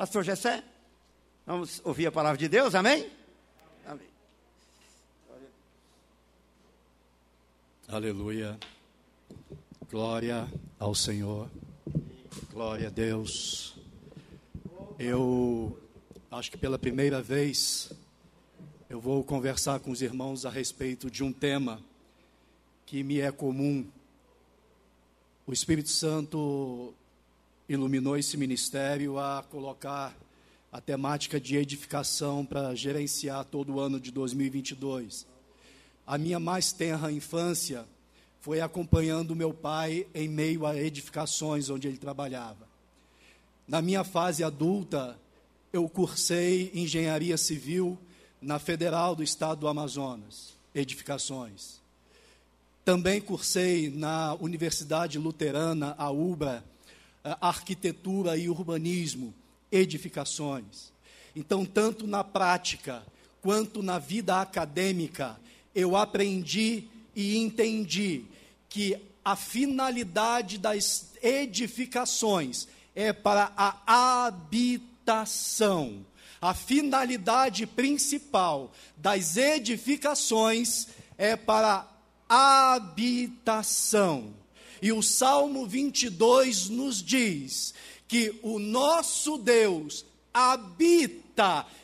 Pastor Gessé, vamos ouvir a palavra de Deus, amém? Amém. Aleluia. Glória ao Senhor. Glória a Deus. Eu acho que pela primeira vez eu vou conversar com os irmãos a respeito de um tema que me é comum. O Espírito Santo iluminou esse ministério a colocar a temática de edificação para gerenciar todo o ano de 2022. A minha mais tenra infância foi acompanhando meu pai em meio a edificações onde ele trabalhava. Na minha fase adulta, eu cursei engenharia civil na Federal do Estado do Amazonas, edificações. Também cursei na Universidade Luterana, a UBRA, arquitetura e urbanismo, edificações. Então, tanto na prática quanto na vida acadêmica, eu aprendi e entendi que a finalidade das edificações é para a habitação. A finalidade principal das edificações é para habitação. E o Salmo 22 nos diz que o nosso Deus habita,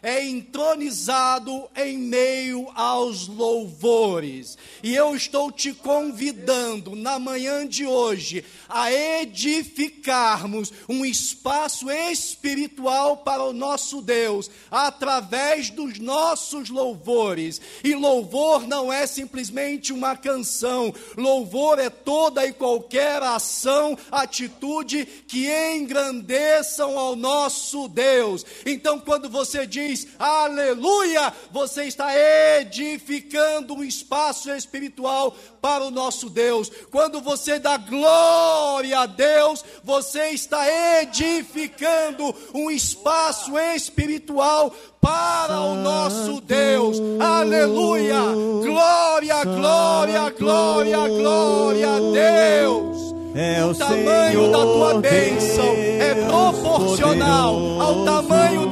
é entronizado em meio aos louvores. E eu estou te convidando na manhã de hoje a edificarmos um espaço espiritual para o nosso Deus através dos nossos louvores. E louvor não é simplesmente uma canção, louvor é toda e qualquer ação, atitude que engrandeçam ao nosso Deus. Então, quando você diz aleluia, você está edificando um espaço espiritual para o nosso Deus. Quando você dá glória a Deus, você está edificando um espaço espiritual para o nosso Deus. Aleluia! Glória, glória, glória, glória a Deus. É o, o tamanho da tua bênção é proporcional ao tamanho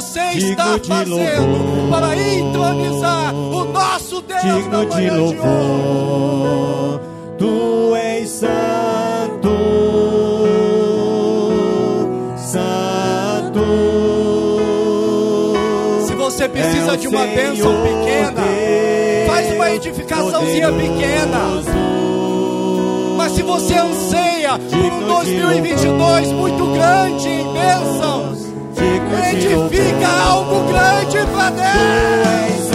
você está fazendo para entronizar o nosso Deus digno de louvor. Tu és santo, santo. Se você precisa é de uma bênção pequena, faz uma edificaçãozinha pequena. Mas se você anseia por um 2022 muito grande em bênçãos, edifica algo grande para Deus.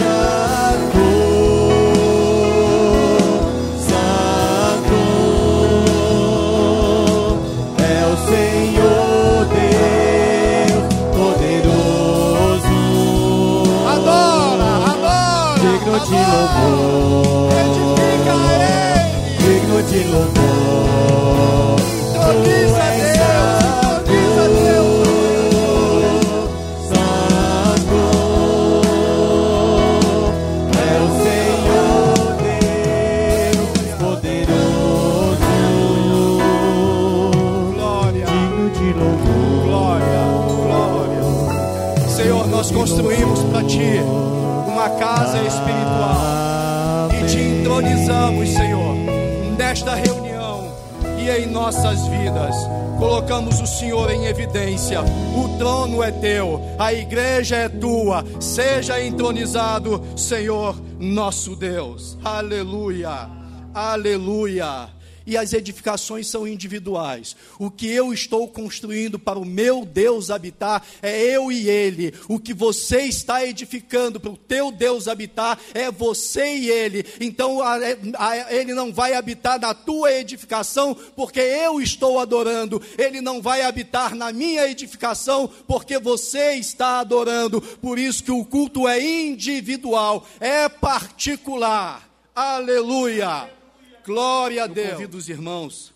Evidência. O trono é teu, a igreja é tua. Seja entronizado, Senhor, nosso Deus. Aleluia. Aleluia e as edificações são individuais. O que eu estou construindo para o meu Deus habitar é eu e ele. O que você está edificando para o teu Deus habitar é você e ele. Então a, a, ele não vai habitar na tua edificação porque eu estou adorando. Ele não vai habitar na minha edificação porque você está adorando. Por isso que o culto é individual, é particular. Aleluia. Glória a Deus. Eu convido os irmãos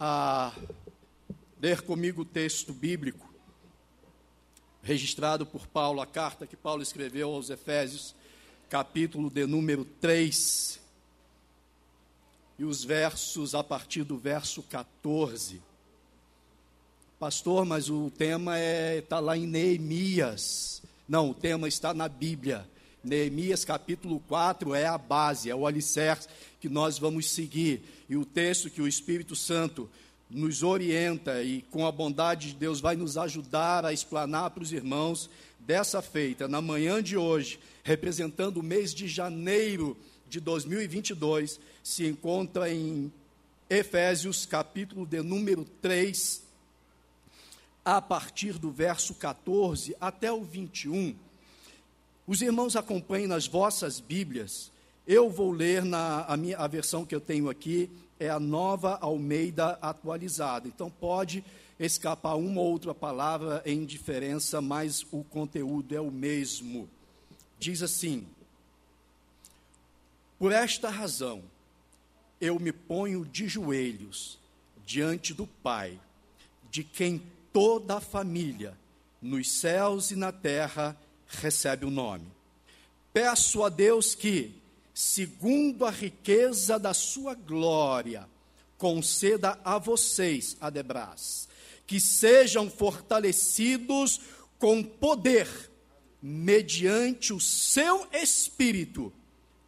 a ler comigo o texto bíblico registrado por Paulo, a carta que Paulo escreveu aos Efésios, capítulo de número 3, e os versos a partir do verso 14. Pastor, mas o tema é está lá em Neemias. Não, o tema está na Bíblia. Neemias capítulo 4 é a base, é o alicerce que nós vamos seguir. E o texto que o Espírito Santo nos orienta e com a bondade de Deus vai nos ajudar a explanar para os irmãos dessa feita, na manhã de hoje, representando o mês de janeiro de 2022, se encontra em Efésios, capítulo de número 3, a partir do verso 14 até o 21. Os irmãos acompanhem nas vossas Bíblias. Eu vou ler na a minha a versão que eu tenho aqui é a Nova Almeida atualizada. Então pode escapar uma ou outra palavra em diferença, mas o conteúdo é o mesmo. Diz assim: Por esta razão eu me ponho de joelhos diante do Pai, de quem toda a família, nos céus e na terra, recebe o nome. Peço a Deus que, segundo a riqueza da sua glória, conceda a vocês, Adebras, que sejam fortalecidos com poder, mediante o seu espírito,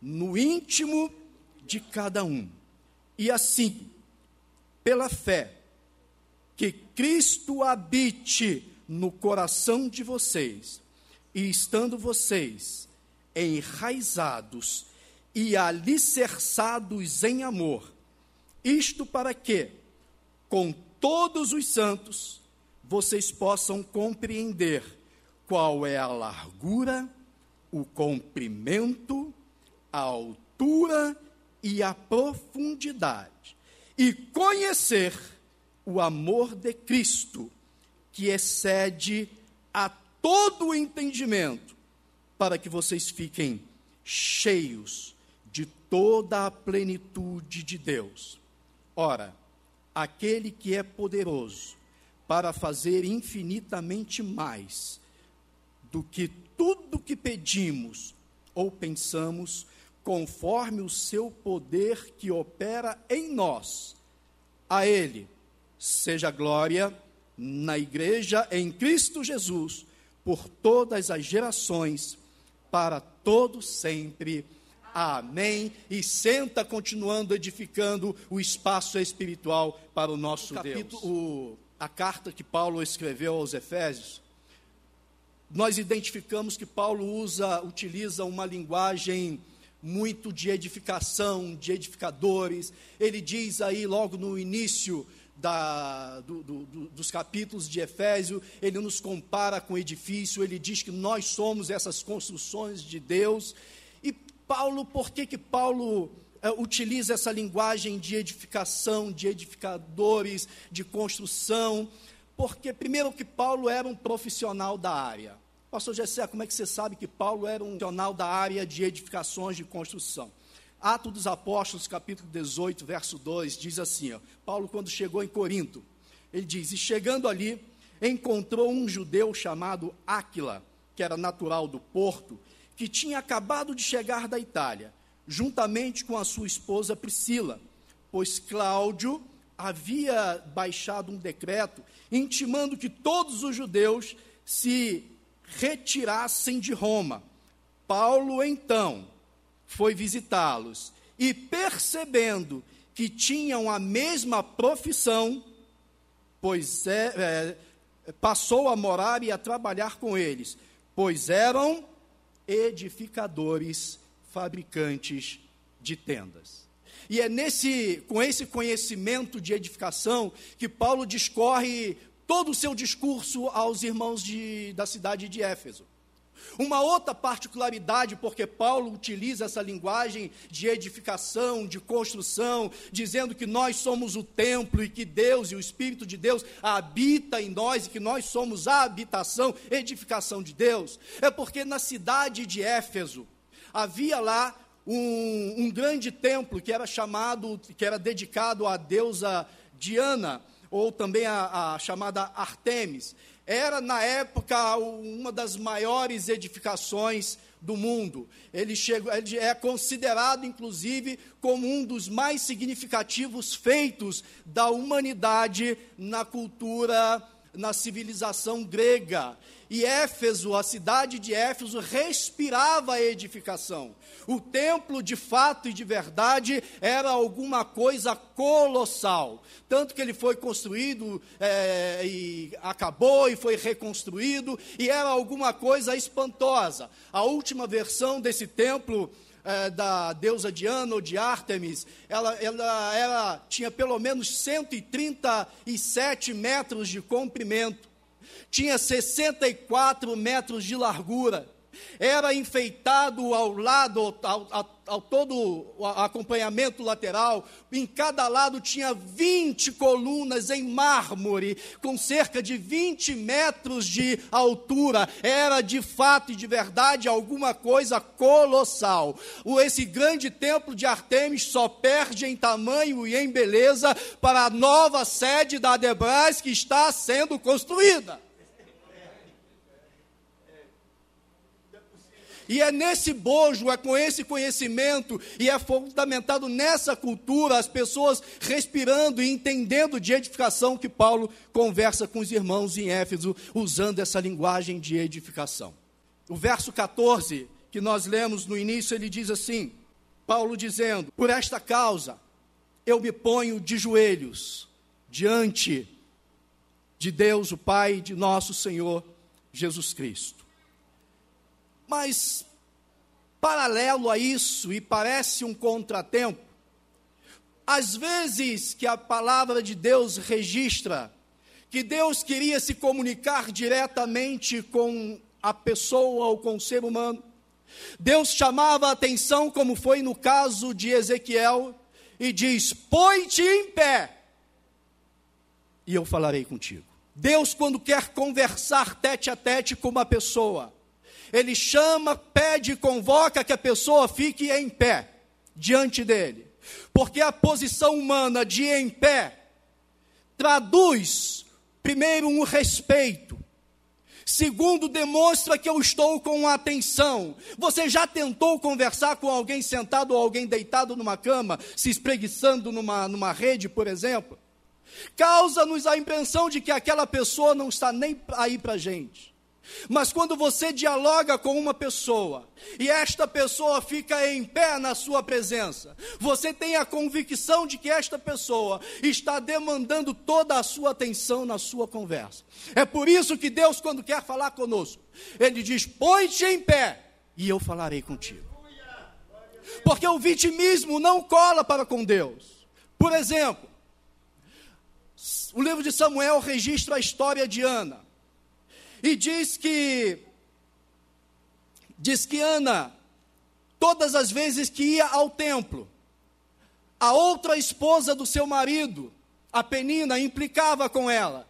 no íntimo de cada um. E assim, pela fé, que Cristo habite no coração de vocês, e estando vocês enraizados e alicerçados em amor, isto para que, com todos os santos, vocês possam compreender qual é a largura, o comprimento, a altura e a profundidade, e conhecer o amor de Cristo, que excede a todo entendimento, para que vocês fiquem cheios toda a plenitude de Deus. Ora, aquele que é poderoso para fazer infinitamente mais do que tudo que pedimos ou pensamos, conforme o seu poder que opera em nós. A Ele seja glória na Igreja em Cristo Jesus por todas as gerações, para todo sempre. Amém. E senta continuando edificando o espaço espiritual para o nosso o capítulo, Deus. O, a carta que Paulo escreveu aos Efésios, nós identificamos que Paulo usa, utiliza uma linguagem muito de edificação, de edificadores. Ele diz aí logo no início da, do, do, dos capítulos de Efésio, ele nos compara com o edifício, ele diz que nós somos essas construções de Deus. E Paulo, por que que Paulo é, utiliza essa linguagem de edificação, de edificadores, de construção? Porque, primeiro, que Paulo era um profissional da área. Pastor Gessé, como é que você sabe que Paulo era um profissional da área de edificações, de construção? Atos dos Apóstolos, capítulo 18, verso 2, diz assim: ó, Paulo, quando chegou em Corinto, ele diz: E chegando ali, encontrou um judeu chamado Áquila, que era natural do Porto, que tinha acabado de chegar da Itália, juntamente com a sua esposa Priscila, pois Cláudio havia baixado um decreto intimando que todos os judeus se retirassem de Roma. Paulo, então, foi visitá-los e, percebendo que tinham a mesma profissão, pois é, é, passou a morar e a trabalhar com eles, pois eram edificadores, fabricantes de tendas. E é nesse, com esse conhecimento de edificação que Paulo discorre todo o seu discurso aos irmãos de, da cidade de Éfeso. Uma outra particularidade, porque Paulo utiliza essa linguagem de edificação, de construção, dizendo que nós somos o templo e que Deus e o Espírito de Deus habita em nós e que nós somos a habitação, edificação de Deus, é porque na cidade de Éfeso havia lá um, um grande templo que era chamado, que era dedicado à deusa Diana, ou também a, a chamada Artemis era na época uma das maiores edificações do mundo. Ele, chegou, ele é considerado, inclusive, como um dos mais significativos feitos da humanidade na cultura na civilização grega. E Éfeso, a cidade de Éfeso, respirava a edificação. O templo, de fato e de verdade, era alguma coisa colossal. Tanto que ele foi construído é, e acabou e foi reconstruído, e era alguma coisa espantosa. A última versão desse templo é, da deusa Diana ou de Ártemis, ela, ela, ela tinha pelo menos 137 metros de comprimento, tinha 64 metros de largura era enfeitado ao lado, ao, ao, ao, todo o acompanhamento lateral, em cada lado tinha 20 colunas em mármore, com cerca de 20 metros de altura. Era de fato e de verdade alguma coisa colossal. O, esse grande templo de Artemis só perde em tamanho e em beleza para a nova sede da Adebras que está sendo construída. E é nesse bojo, é com esse conhecimento, e é fundamentado nessa cultura, as pessoas respirando e entendendo de edificação que Paulo conversa com os irmãos em Éfeso, usando essa linguagem de edificação. O verso 14, que nós lemos no início, ele diz assim: Paulo dizendo: Por esta causa eu me ponho de joelhos diante de Deus, o Pai de nosso Senhor Jesus Cristo mas, paralelo a isso, e parece um contratempo, às vezes que a palavra de Deus registra que Deus queria se comunicar diretamente com a pessoa ou com o ser humano, Deus chamava a atenção, como foi no caso de Ezequiel, e diz: Põe-te em pé, e eu falarei contigo. Deus, quando quer conversar tete a tete com uma pessoa, ele chama, pede convoca que a pessoa fique em pé diante dele. Porque a posição humana de em pé traduz, primeiro, um respeito. Segundo, demonstra que eu estou com atenção. Você já tentou conversar com alguém sentado ou alguém deitado numa cama, se espreguiçando numa, numa rede, por exemplo? Causa-nos a impressão de que aquela pessoa não está nem aí para a gente. Mas quando você dialoga com uma pessoa e esta pessoa fica em pé na sua presença, você tem a convicção de que esta pessoa está demandando toda a sua atenção na sua conversa. É por isso que Deus, quando quer falar conosco, Ele diz: põe-te em pé e eu falarei contigo. Porque o vitimismo não cola para com Deus. Por exemplo, o livro de Samuel registra a história de Ana. E diz que diz que Ana todas as vezes que ia ao templo, a outra esposa do seu marido, a Penina, implicava com ela.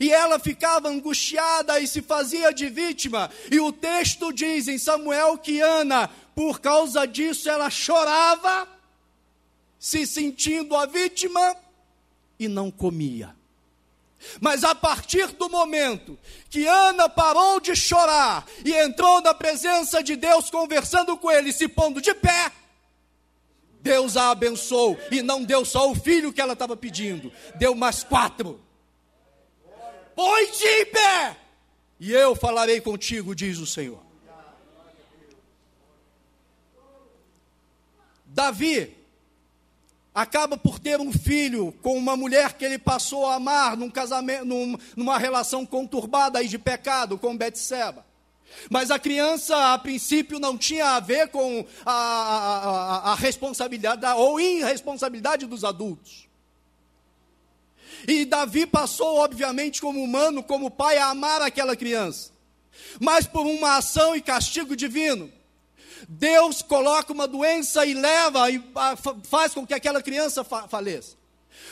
E ela ficava angustiada e se fazia de vítima. E o texto diz em Samuel que Ana, por causa disso, ela chorava, se sentindo a vítima, e não comia. Mas a partir do momento que Ana parou de chorar e entrou na presença de Deus, conversando com ele, se pondo de pé, Deus a abençoou e não deu só o filho que ela estava pedindo, deu mais quatro. Põe-te em pé, e eu falarei contigo, diz o Senhor. Davi acaba por ter um filho com uma mulher que ele passou a amar num casamento, num, numa relação conturbada aí de pecado com Betseba. Mas a criança, a princípio, não tinha a ver com a, a, a responsabilidade ou irresponsabilidade dos adultos. E Davi passou, obviamente, como humano, como pai, a amar aquela criança. Mas por uma ação e castigo divino, Deus coloca uma doença e leva e faz com que aquela criança faleça.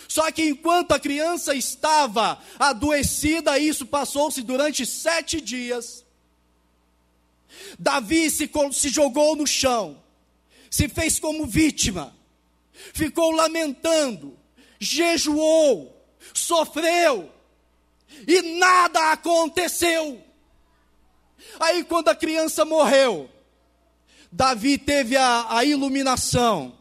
Só que enquanto a criança estava adoecida, isso passou-se durante sete dias. Davi se, se jogou no chão, se fez como vítima, ficou lamentando, jejuou, sofreu, e nada aconteceu. Aí, quando a criança morreu, Davi teve a, a iluminação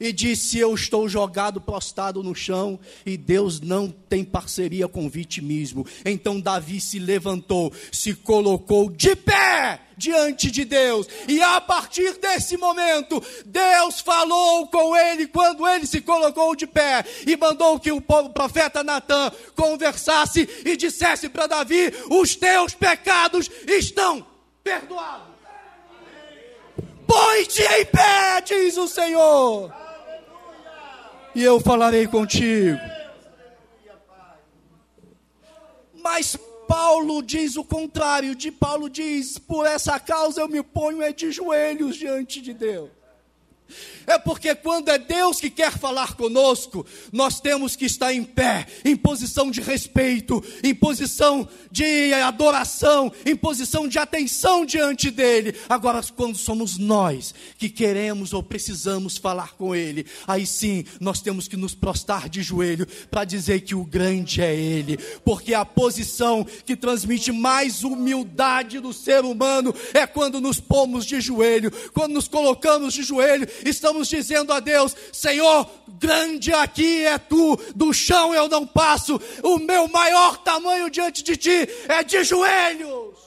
e disse: Eu estou jogado, prostrado no chão, e Deus não tem parceria com vitimismo. Então Davi se levantou, se colocou de pé diante de Deus, e a partir desse momento, Deus falou com ele quando ele se colocou de pé e mandou que o profeta Natan conversasse e dissesse para Davi: Os teus pecados estão perdoados. Põe-te em pé, diz o Senhor e eu falarei contigo. Mas Paulo diz o contrário, de Paulo diz: por essa causa eu me ponho é de joelhos diante de Deus. É porque quando é Deus que quer falar conosco, nós temos que estar em pé, em posição de respeito, em posição de adoração, em posição de atenção diante dele. Agora, quando somos nós que queremos ou precisamos falar com ele, aí sim nós temos que nos prostrar de joelho para dizer que o grande é ele, porque a posição que transmite mais humildade do ser humano é quando nos pomos de joelho, quando nos colocamos de joelho, estamos dizendo a Deus: Senhor, grande aqui é tu, do chão eu não passo, o meu maior tamanho diante de ti é de joelhos.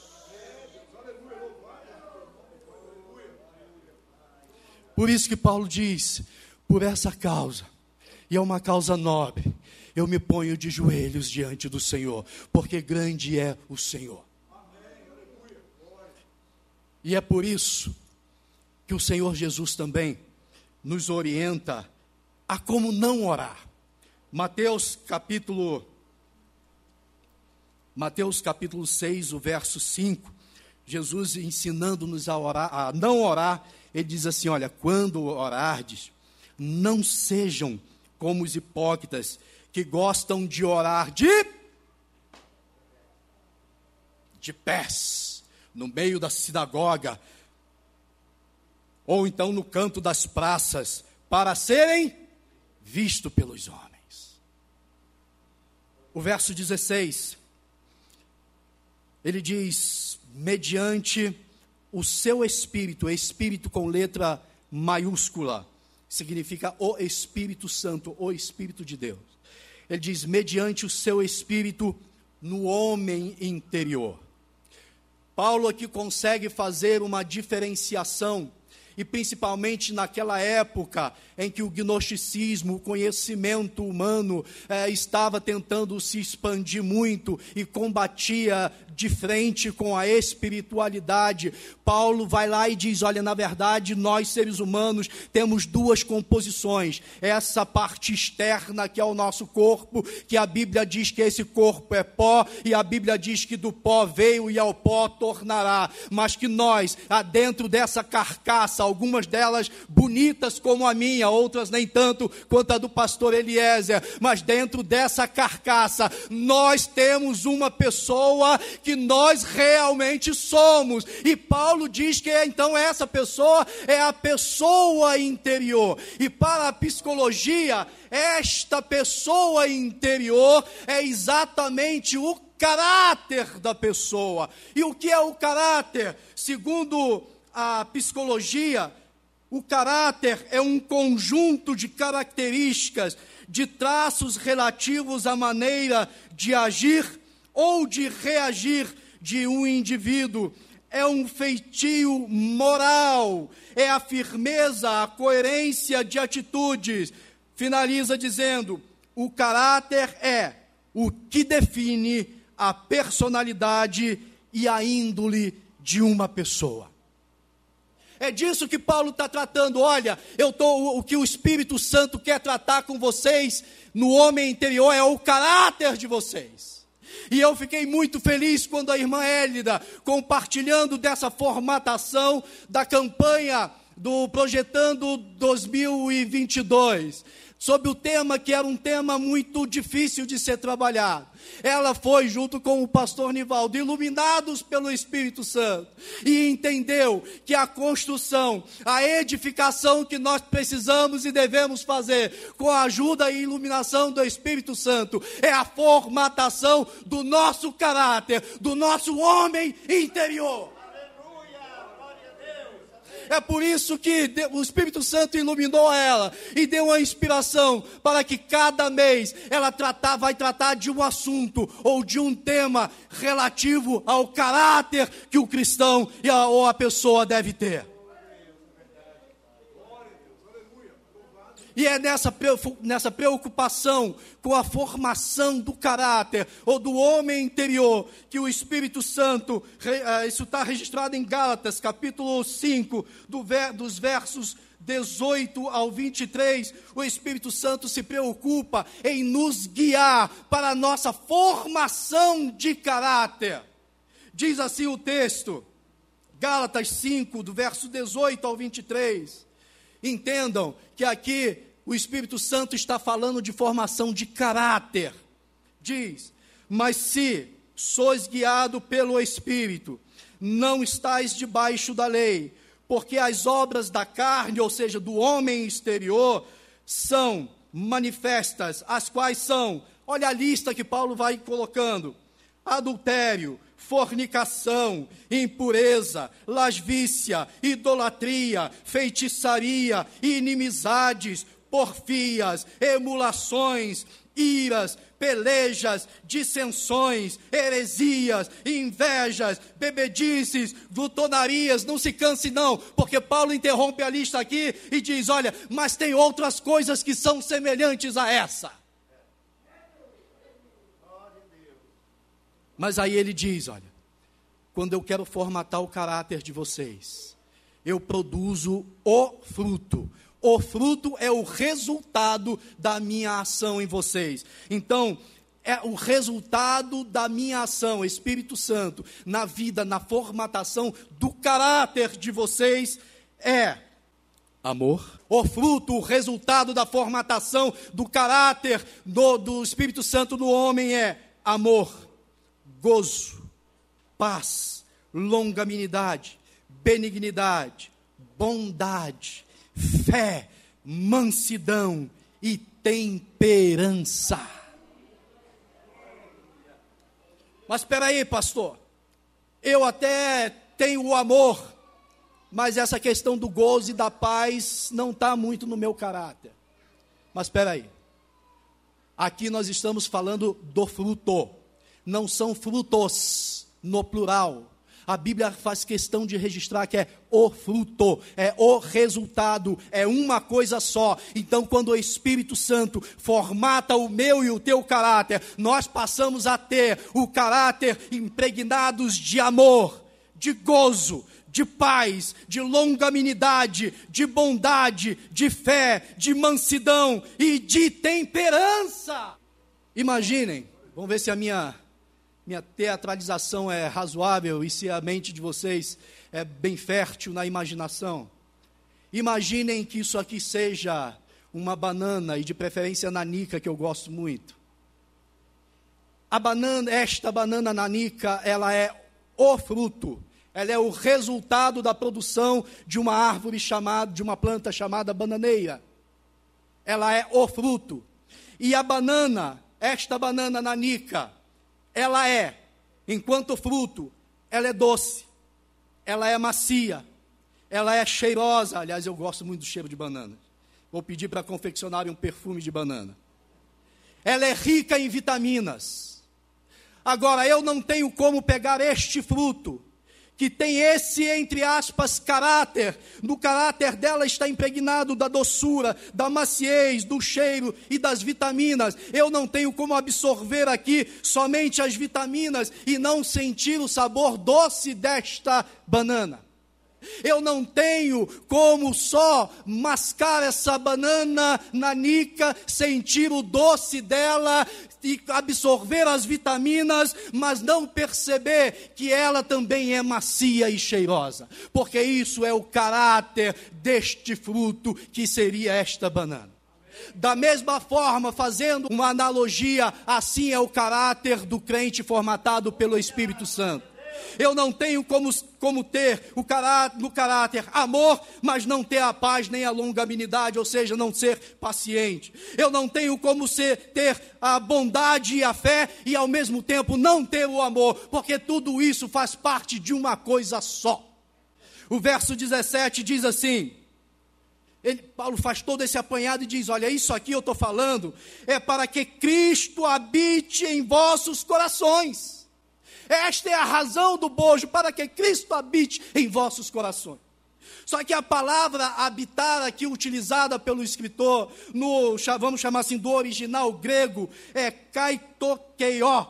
Por isso que Paulo diz: por essa causa, e é uma causa nobre, eu me ponho de joelhos diante do Senhor, porque grande é o Senhor. E é por isso que o Senhor Jesus também nos orienta a como não orar. Mateus capítulo Mateus capítulo 6, o verso 5, Jesus ensinando-nos a orar, a não orar, ele diz assim: olha, quando orardes, não sejam como os hipócritas que gostam de orar de de pés, no meio da sinagoga, ou então no canto das praças, para serem vistos pelos homens. O verso 16, ele diz: mediante o seu espírito, espírito com letra maiúscula, significa o Espírito Santo, o Espírito de Deus. Ele diz: mediante o seu espírito no homem interior. Paulo aqui consegue fazer uma diferenciação e principalmente naquela época em que o gnosticismo, o conhecimento humano, eh, estava tentando se expandir muito e combatia de frente com a espiritualidade. Paulo vai lá e diz: Olha, na verdade, nós seres humanos temos duas composições. Essa parte externa, que é o nosso corpo, que a Bíblia diz que esse corpo é pó, e a Bíblia diz que do pó veio e ao pó tornará. Mas que nós, dentro dessa carcaça, algumas delas bonitas como a minha, outras nem tanto quanto a do pastor Eliezer, mas dentro dessa carcaça, nós temos uma pessoa que nós realmente somos. E Paulo diz que então essa pessoa é a pessoa interior. E para a psicologia, esta pessoa interior é exatamente o caráter da pessoa. E o que é o caráter? Segundo a psicologia, o caráter é um conjunto de características, de traços relativos à maneira de agir ou de reagir de um indivíduo. É um feitio moral, é a firmeza, a coerência de atitudes. Finaliza dizendo: o caráter é o que define a personalidade e a índole de uma pessoa. É disso que Paulo está tratando. Olha, eu tô, o que o Espírito Santo quer tratar com vocês no homem interior é o caráter de vocês. E eu fiquei muito feliz quando a irmã Hélida, compartilhando dessa formatação da campanha do Projetando 2022, sobre o tema que era um tema muito difícil de ser trabalhado. Ela foi, junto com o pastor Nivaldo, iluminados pelo Espírito Santo, e entendeu que a construção, a edificação que nós precisamos e devemos fazer, com a ajuda e iluminação do Espírito Santo, é a formatação do nosso caráter, do nosso homem interior. É por isso que o Espírito Santo iluminou ela e deu uma inspiração para que cada mês ela tratar, vai tratar de um assunto ou de um tema relativo ao caráter que o cristão ou a pessoa deve ter. E é nessa, nessa preocupação com a formação do caráter ou do homem interior que o Espírito Santo, eh, isso está registrado em Gálatas, capítulo 5, do, dos versos 18 ao 23, o Espírito Santo se preocupa em nos guiar para a nossa formação de caráter. Diz assim o texto, Gálatas 5, do verso 18 ao 23. Entendam que aqui o Espírito Santo está falando de formação de caráter. Diz: Mas se sois guiado pelo Espírito, não estáis debaixo da lei, porque as obras da carne, ou seja, do homem exterior, são manifestas, as quais são, olha a lista que Paulo vai colocando: adultério, fornicação, impureza, lasvícia, idolatria, feitiçaria, inimizades, porfias, emulações, iras, pelejas, dissensões, heresias, invejas, bebedices, glutonarias, não se canse não, porque Paulo interrompe a lista aqui e diz: olha, mas tem outras coisas que são semelhantes a essa. Mas aí ele diz: olha, quando eu quero formatar o caráter de vocês, eu produzo o fruto. O fruto é o resultado da minha ação em vocês. Então, é o resultado da minha ação, Espírito Santo, na vida, na formatação do caráter de vocês é amor. O fruto, o resultado da formatação do caráter do, do Espírito Santo no homem é amor gozo, paz, longanimidade, benignidade, bondade, fé, mansidão e temperança. Mas espera aí, pastor. Eu até tenho o amor, mas essa questão do gozo e da paz não está muito no meu caráter. Mas espera aí. Aqui nós estamos falando do fruto não são frutos no plural. A Bíblia faz questão de registrar que é o fruto, é o resultado, é uma coisa só. Então, quando o Espírito Santo formata o meu e o teu caráter, nós passamos a ter o caráter impregnados de amor, de gozo, de paz, de longanimidade, de bondade, de fé, de mansidão e de temperança. Imaginem, vamos ver se a minha minha teatralização é razoável e se a mente de vocês é bem fértil na imaginação. Imaginem que isso aqui seja uma banana e de preferência nanica que eu gosto muito. A banana, esta banana nanica, ela é o fruto, ela é o resultado da produção de uma árvore chamada, de uma planta chamada bananeira. Ela é o fruto. E a banana, esta banana nanica, ela é, enquanto fruto, ela é doce, ela é macia, ela é cheirosa. Aliás, eu gosto muito do cheiro de banana. Vou pedir para confeccionar um perfume de banana. Ela é rica em vitaminas. Agora, eu não tenho como pegar este fruto que tem esse, entre aspas, caráter. No caráter dela está impregnado da doçura, da maciez, do cheiro e das vitaminas. Eu não tenho como absorver aqui somente as vitaminas e não sentir o sabor doce desta banana. Eu não tenho como só mascar essa banana nanica, sentir o doce dela e absorver as vitaminas, mas não perceber que ela também é macia e cheirosa, porque isso é o caráter deste fruto que seria esta banana. Da mesma forma, fazendo uma analogia, assim é o caráter do crente formatado pelo Espírito Santo. Eu não tenho como, como ter o caráter, no caráter amor, mas não ter a paz nem a longanimidade, ou seja, não ser paciente. Eu não tenho como ser, ter a bondade e a fé e ao mesmo tempo não ter o amor, porque tudo isso faz parte de uma coisa só. O verso 17 diz assim: ele, Paulo faz todo esse apanhado e diz: Olha, isso aqui eu estou falando é para que Cristo habite em vossos corações. Esta é a razão do bojo, para que Cristo habite em vossos corações. Só que a palavra habitar aqui utilizada pelo escritor, no, vamos chamar assim, do original grego, é kaitokeio,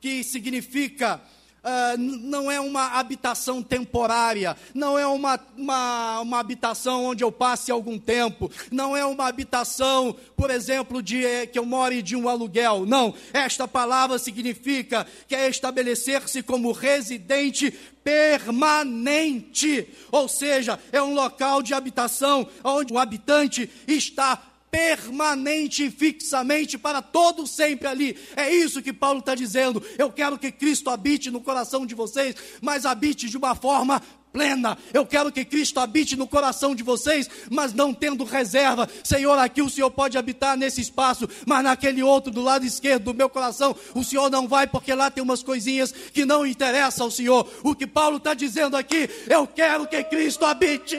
que significa Uh, não é uma habitação temporária, não é uma, uma, uma, habitação onde eu passe algum tempo, não é uma habitação, por exemplo, de eh, que eu more de um aluguel. Não, esta palavra significa que é estabelecer-se como residente permanente, ou seja, é um local de habitação onde o habitante está permanente e fixamente para todo sempre ali. É isso que Paulo está dizendo. Eu quero que Cristo habite no coração de vocês, mas habite de uma forma plena. Eu quero que Cristo habite no coração de vocês, mas não tendo reserva. Senhor, aqui o Senhor pode habitar nesse espaço, mas naquele outro do lado esquerdo do meu coração, o Senhor não vai, porque lá tem umas coisinhas que não interessam ao Senhor. O que Paulo está dizendo aqui, eu quero que Cristo habite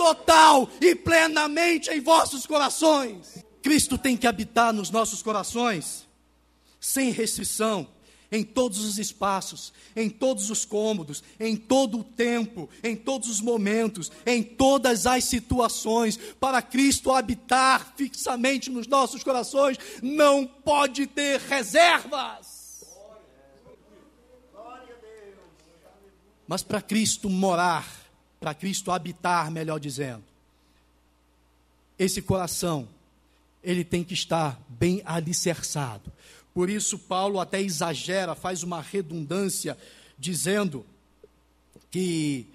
total e plenamente em vossos corações. Cristo tem que habitar nos nossos corações, sem restrição, em todos os espaços, em todos os cômodos, em todo o tempo, em todos os momentos, em todas as situações. Para Cristo habitar fixamente nos nossos corações, não pode ter reservas. Mas para Cristo morar para Cristo habitar, melhor dizendo. Esse coração, ele tem que estar bem alicerçado. Por isso, Paulo até exagera, faz uma redundância, dizendo que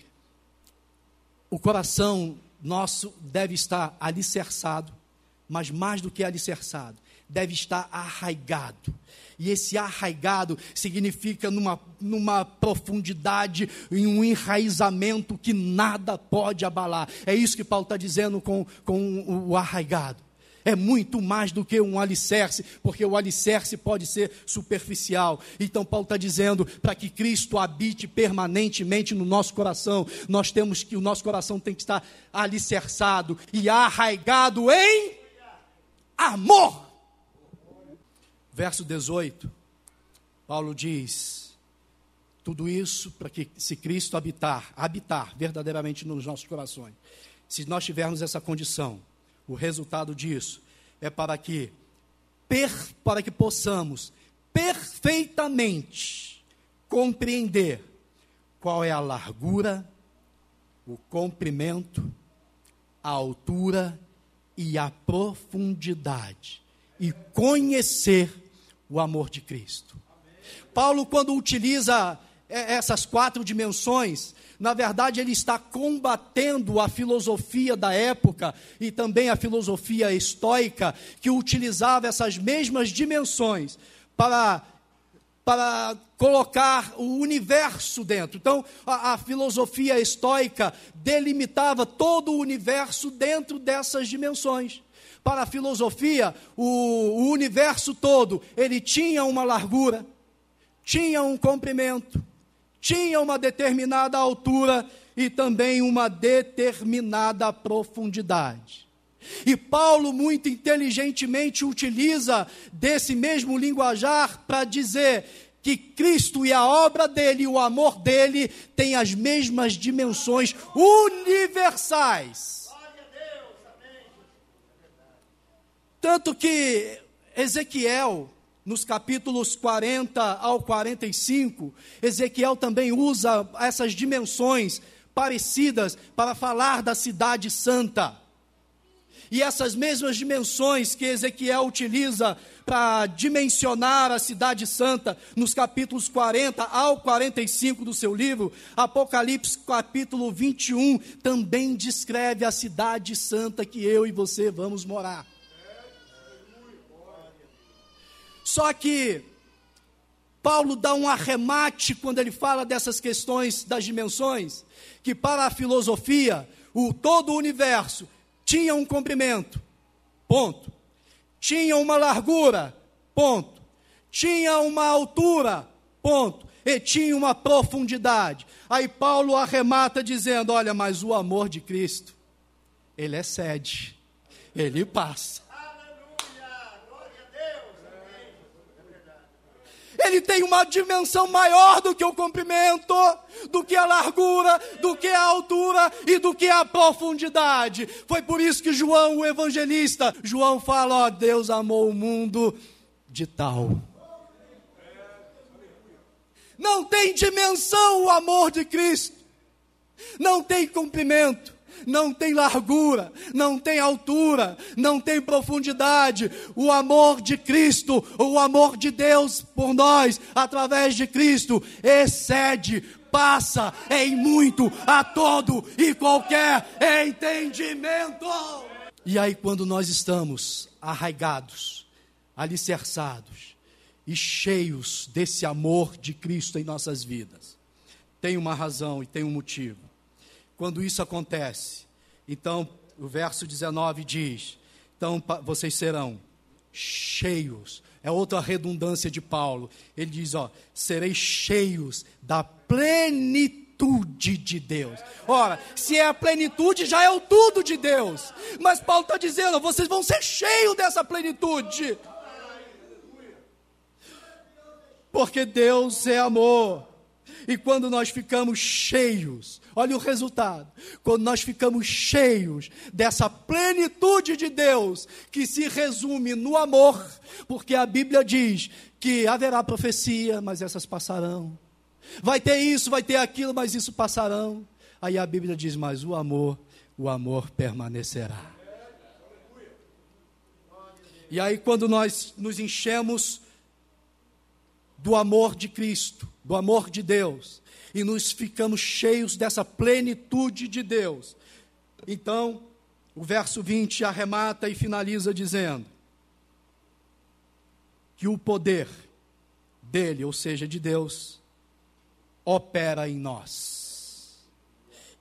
o coração nosso deve estar alicerçado, mas mais do que alicerçado, deve estar arraigado. E esse arraigado significa numa, numa profundidade, em um enraizamento que nada pode abalar. É isso que Paulo está dizendo com, com o arraigado. É muito mais do que um alicerce, porque o alicerce pode ser superficial. Então, Paulo está dizendo: para que Cristo habite permanentemente no nosso coração, nós temos que, o nosso coração tem que estar alicerçado e arraigado em amor. Verso 18, Paulo diz: tudo isso para que, se Cristo habitar, habitar verdadeiramente nos nossos corações, se nós tivermos essa condição, o resultado disso é para que, per, para que possamos perfeitamente compreender qual é a largura, o comprimento, a altura e a profundidade, e conhecer o amor de Cristo. Paulo, quando utiliza é, essas quatro dimensões, na verdade, ele está combatendo a filosofia da época e também a filosofia estoica, que utilizava essas mesmas dimensões para, para colocar o universo dentro. Então, a, a filosofia estoica delimitava todo o universo dentro dessas dimensões para a filosofia, o, o universo todo, ele tinha uma largura, tinha um comprimento, tinha uma determinada altura e também uma determinada profundidade. E Paulo, muito inteligentemente, utiliza desse mesmo linguajar para dizer que Cristo e a obra dele, o amor dele, têm as mesmas dimensões universais. Tanto que Ezequiel, nos capítulos 40 ao 45, Ezequiel também usa essas dimensões parecidas para falar da cidade santa. E essas mesmas dimensões que Ezequiel utiliza para dimensionar a cidade santa, nos capítulos 40 ao 45 do seu livro, Apocalipse capítulo 21 também descreve a cidade santa que eu e você vamos morar. Só que Paulo dá um arremate quando ele fala dessas questões das dimensões, que para a filosofia, o todo o universo tinha um comprimento, ponto. Tinha uma largura, ponto. Tinha uma altura, ponto. e tinha uma profundidade. Aí Paulo arremata dizendo: Olha, mas o amor de Cristo, ele excede, ele passa. Ele tem uma dimensão maior do que o comprimento, do que a largura, do que a altura e do que a profundidade. Foi por isso que João, o evangelista, João fala: ó, Deus amou o mundo de tal. Não tem dimensão o amor de Cristo. Não tem comprimento não tem largura, não tem altura, não tem profundidade. O amor de Cristo, o amor de Deus por nós, através de Cristo, excede, passa em muito a todo e qualquer entendimento. E aí, quando nós estamos arraigados, alicerçados e cheios desse amor de Cristo em nossas vidas, tem uma razão e tem um motivo quando isso acontece. Então, o verso 19 diz: Então vocês serão cheios. É outra redundância de Paulo. Ele diz: Ó, sereis cheios da plenitude de Deus. Ora, se é a plenitude, já é o tudo de Deus. Mas Paulo está dizendo: vocês vão ser cheios dessa plenitude. Porque Deus é amor. E quando nós ficamos cheios, olha o resultado. Quando nós ficamos cheios dessa plenitude de Deus, que se resume no amor, porque a Bíblia diz que haverá profecia, mas essas passarão. Vai ter isso, vai ter aquilo, mas isso passarão. Aí a Bíblia diz: mas o amor, o amor permanecerá. E aí, quando nós nos enchemos do amor de Cristo, do amor de Deus, e nos ficamos cheios dessa plenitude de Deus. Então, o verso 20 arremata e finaliza dizendo que o poder dele, ou seja, de Deus, opera em nós.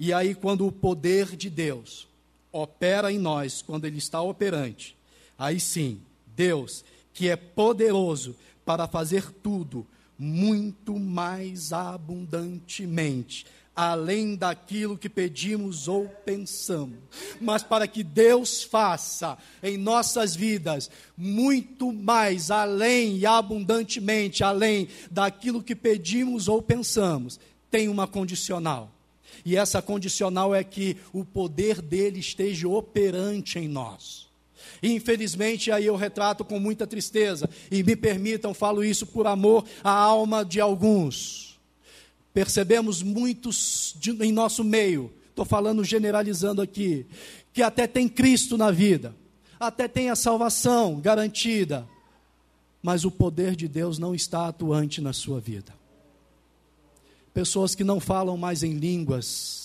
E aí, quando o poder de Deus opera em nós, quando ele está operante, aí sim, Deus, que é poderoso para fazer tudo muito mais abundantemente, além daquilo que pedimos ou pensamos. Mas para que Deus faça em nossas vidas muito mais, além e abundantemente, além daquilo que pedimos ou pensamos, tem uma condicional. E essa condicional é que o poder dele esteja operante em nós. Infelizmente, aí eu retrato com muita tristeza, e me permitam, falo isso por amor à alma de alguns. Percebemos muitos de, em nosso meio, estou falando generalizando aqui, que até tem Cristo na vida, até tem a salvação garantida, mas o poder de Deus não está atuante na sua vida. Pessoas que não falam mais em línguas,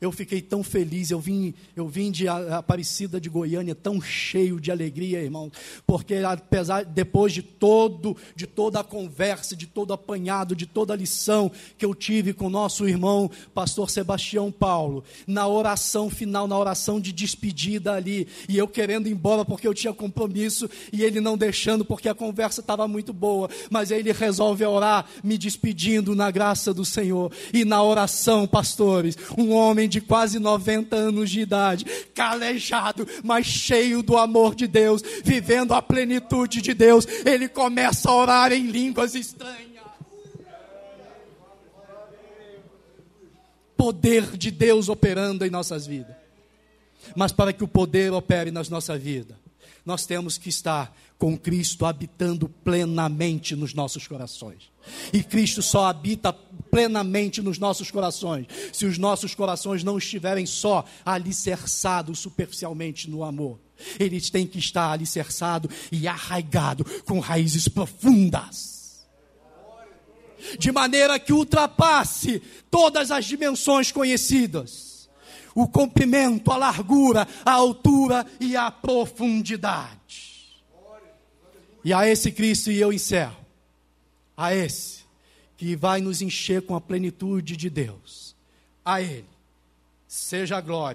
eu fiquei tão feliz, eu vim, eu vim de Aparecida de Goiânia tão cheio de alegria, irmão, porque apesar depois de todo, de toda a conversa, de todo apanhado, de toda a lição que eu tive com nosso irmão pastor Sebastião Paulo, na oração final, na oração de despedida ali, e eu querendo ir embora porque eu tinha compromisso e ele não deixando porque a conversa estava muito boa, mas aí ele resolve orar me despedindo na graça do Senhor. E na oração, pastores, um homem de quase 90 anos de idade, calejado, mas cheio do amor de Deus, vivendo a plenitude de Deus, ele começa a orar em línguas estranhas. Poder de Deus operando em nossas vidas. Mas para que o poder opere nas nossas vidas, nós temos que estar com Cristo habitando plenamente nos nossos corações. E Cristo só habita plenamente nos nossos corações se os nossos corações não estiverem só alicerçados superficialmente no amor. Eles têm que estar alicerçados e arraigados com raízes profundas. De maneira que ultrapasse todas as dimensões conhecidas: o comprimento, a largura, a altura e a profundidade. E a esse Cristo e eu encerro a esse que vai nos encher com a plenitude de Deus. A Ele seja a glória.